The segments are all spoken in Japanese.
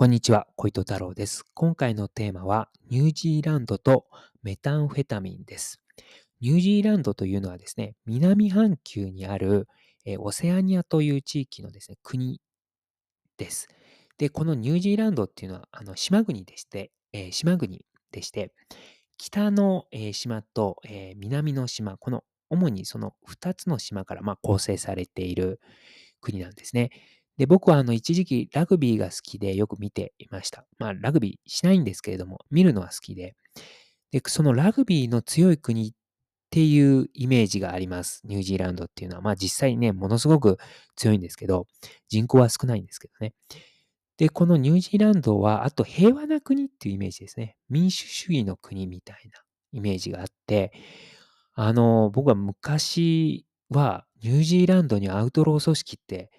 こんにちは、小糸太郎です。今回のテーマは、ニュージーランドとメタンフェタミンです。ニュージーランドというのはですね、南半球にある、えオセアニアという地域のですね、国です。で、このニュージーランドっていうのは、あの島国でして、えー島国でして、北の、え島と、え南の島、この主にその2つの島から、まあ、構成されている国なんですね。で、僕はあの一時期ラグビーが好きでよく見ていました。まあ、ラグビーしないんですけれども、見るのは好きで。で、そのラグビーの強い国っていうイメージがあります。ニュージーランドっていうのは。まあ実際ね、ものすごく強いんですけど、人口は少ないんですけどね。で、このニュージーランドは、あと平和な国っていうイメージですね。民主主義の国みたいなイメージがあって、あの、僕は昔はニュージーランドにアウトロー組織って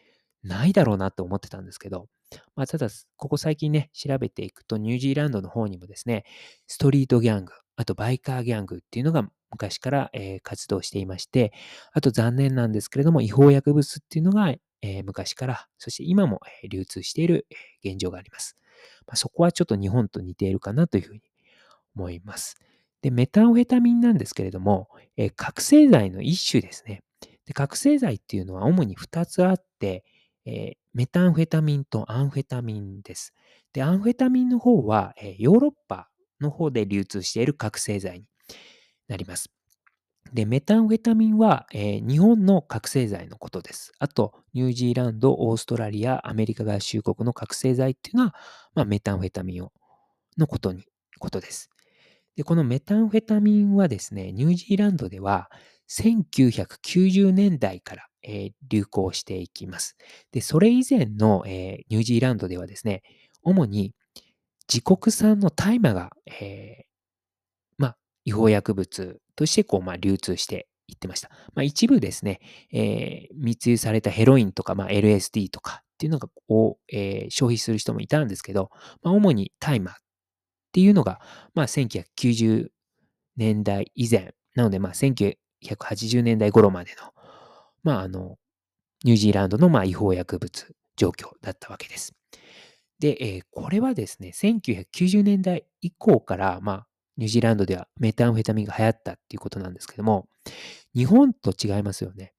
ないだろうなと思ってたんですけど、まあ、ただ、ここ最近ね、調べていくと、ニュージーランドの方にもですね、ストリートギャング、あとバイカーギャングっていうのが昔から、えー活動していまして、あと残念なんですけれども、違法薬物っていうのが、えー昔から、そして今も流通している現状があります。まあ、そこはちょっと日本と似ているかなというふうに思います。で、メタンフェタミンなんですけれども、えー覚醒剤の一種ですね。で覚醒剤っていうのは主に2つあって、えーメタンフェタミンとアンフェタミンです。で、アンフェタミンの方は、えーヨーロッパの方で流通している覚醒剤になります。で、メタンフェタミンは、えー日本の覚醒剤のことです。あと、ニュージーランド、オーストラリア、アメリカ合衆国の覚醒剤っていうのは、まあ、メタンフェタミンをのことに、ことです。で、このメタンフェタミンはですね、ニュージーランドでは1990年代から、えー流行していきます。で、それ以前の、えーニュージーランドではですね、主に自国産の大麻が、えーまあ、違法薬物としてこう、まあ、流通していってました。まあ、一部ですね、え密輸されたヘロインとか、まあ、LSD とかっていうのがを、え消費する人もいたんですけど、まあ、主に大麻っていうのが、まあ、1990年代以前、なので、まあ、1980年代頃までの、まあ、あの、ニュージーランドの、まあ、違法薬物状況だったわけです。で、えーこれはですね、1990年代以降から、まあ、ニュージーランドではメタンフェタミンが流行ったっていうことなんですけども、日本と違いますよね。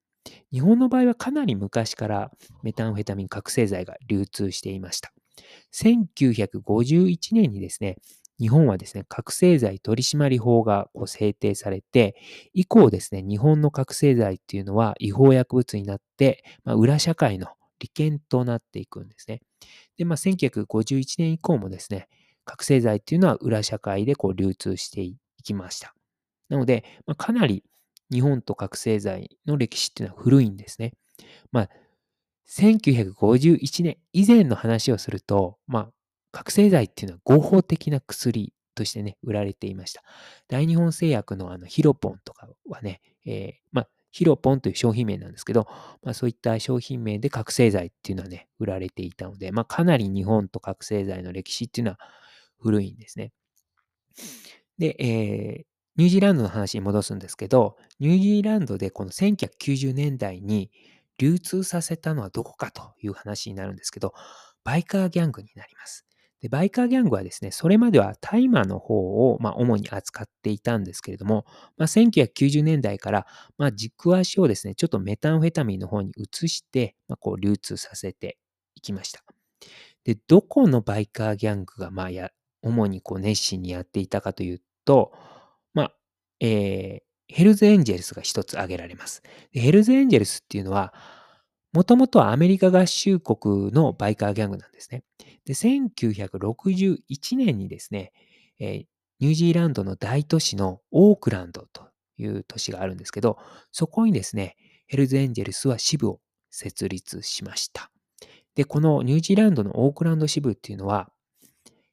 日本の場合はかなり昔からメタンフェタミン覚醒剤が流通していました。1951年にですね、日本はですね、覚醒剤取締法がこう制定されて、以降ですね、日本の覚醒剤っていうのは違法薬物になって、まあ、裏社会の利権となっていくんですね。で、まあ、1951年以降もですね、覚醒剤っていうのは裏社会でこう流通していきました。なので、まあ、かなり日本と覚醒剤の歴史っていうのは古いんですね。まあ、1951年以前の話をすると、まあ、覚醒剤っていうのは合法的な薬としてね、売られていました。大日本製薬のあのヒロポンとかはね、えーまあ、ヒロポンという商品名なんですけど、まあ、そういった商品名で覚醒剤っていうのはね、売られていたので、まあ、かなり日本と覚醒剤の歴史っていうのは古いんですね。で、えーニュージーランドの話に戻すんですけど、ニュージーランドでこの1990年代に流通させたのはどこかという話になるんですけど、バイカーギャングになります。でバイカーギャングはですね、それまでは大麻の方を、まあ、主に扱っていたんですけれども、まあ、1990年代から、まあ、軸足をですね、ちょっとメタンフェタミンの方に移して、まあ、こう流通させていきました。で、どこのバイカーギャングが、まあ、や、主にこう熱心にやっていたかというと、まあ、えーヘルズエンジェルスが一つ挙げられます。ヘルズエンジェルスっていうのは、もともとはアメリカ合衆国のバイカーギャングなんですね。で、1961年にですね、えーニュージーランドの大都市のオークランドという都市があるんですけど、そこにですね、ヘルズエンジェルスは支部を設立しました。で、このニュージーランドのオークランド支部っていうのは、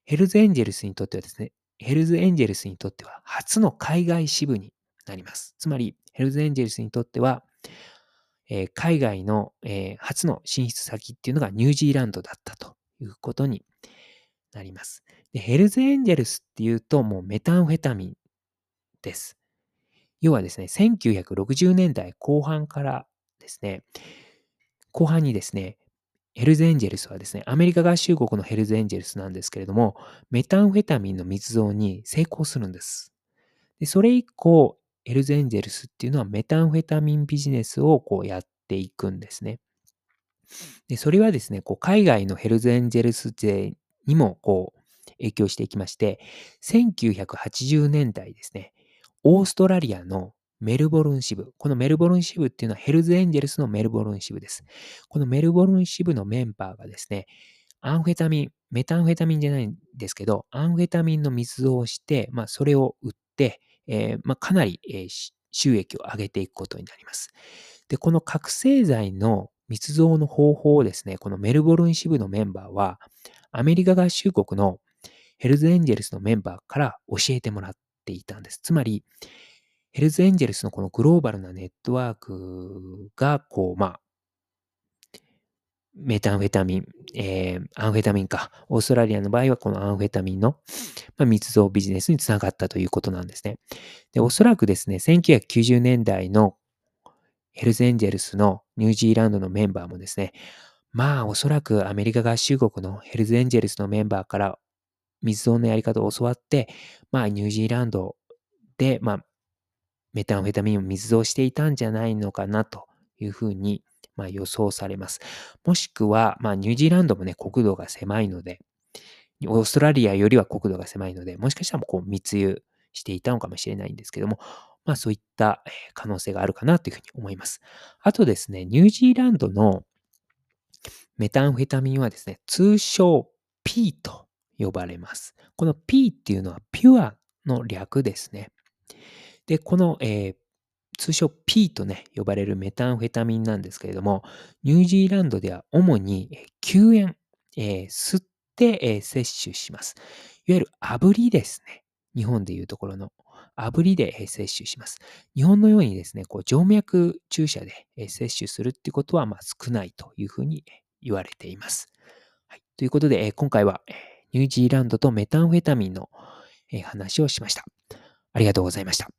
ヘルズエンジェルスにとってはですね、ヘルズエンジェルスにとっては初の海外支部になります。つまり、ヘルズエンジェルスにとっては、えー海外の、えー初の進出先っていうのがニュージーランドだったということになります。でヘルズエンジェルスっていうともうメタンフェタミンです。要はですね、1960年代後半からですね、後半にですね、ヘルズエンジェルスはですね、アメリカ合衆国のヘルズエンジェルスなんですけれども、メタンフェタミンの密造に成功するんです。でそれ以降、ヘルズエンジェルスっていうのはメタンフェタミンビジネスをこうやっていくんですね。でそれはですね、こう海外のヘルズエンジェルス勢にもこう影響していきまして、1980年代ですね、オーストラリアのメルボルン支部。このメルボルン支部っていうのはヘルズエンジェルスのメルボルン支部です。このメルボルン支部のメンバーがですね、アンフェタミン、メタンフェタミンじゃないんですけど、アンフェタミンの密造をして、まあ、それを売って、えー、まあ、かなり、え、収益を上げていくことになります。で、この覚醒剤の密造の方法をですね、このメルボルン支部のメンバーは、アメリカ合衆国のヘルズエンジェルスのメンバーから教えてもらっていたんです。つまり、ヘルズエンジェルスのこのグローバルなネットワークが、こう、まあ、メタンフェタミン、えー、アンフェタミンか。オーストラリアの場合はこのアンフェタミンの、まあ、密造ビジネスにつながったということなんですね。で、おそらくですね、1990年代のヘルズエンジェルスのニュージーランドのメンバーもですね、まあおそらくアメリカ合衆国のヘルズエンジェルスのメンバーから密造のやり方を教わって、まあニュージーランドで、まあメタンフェタミンを密造していたんじゃないのかなというふうに、まあ、予想されます。もしくは、まあ、ニュージーランドもね、国土が狭いので、オーストラリアよりは国土が狭いので、もしかしたらこう密輸していたのかもしれないんですけども、まあそういった可能性があるかなというふうに思います。あとですね、ニュージーランドのメタンフェタミンはですね、通称 P と呼ばれます。この P っていうのはピュアの略ですね。で、この、えー、通称 P とね、呼ばれるメタンフェタミンなんですけれども、ニュージーランドでは主に救援、えー、吸って、えー、摂取します。いわゆる炙りですね。日本でいうところの炙りで摂取します。日本のようにですね、こう静脈注射で摂取するってことはま少ないというふうに言われています。はい、ということで、今回はニュージーランドとメタンフェタミンの話をしました。ありがとうございました。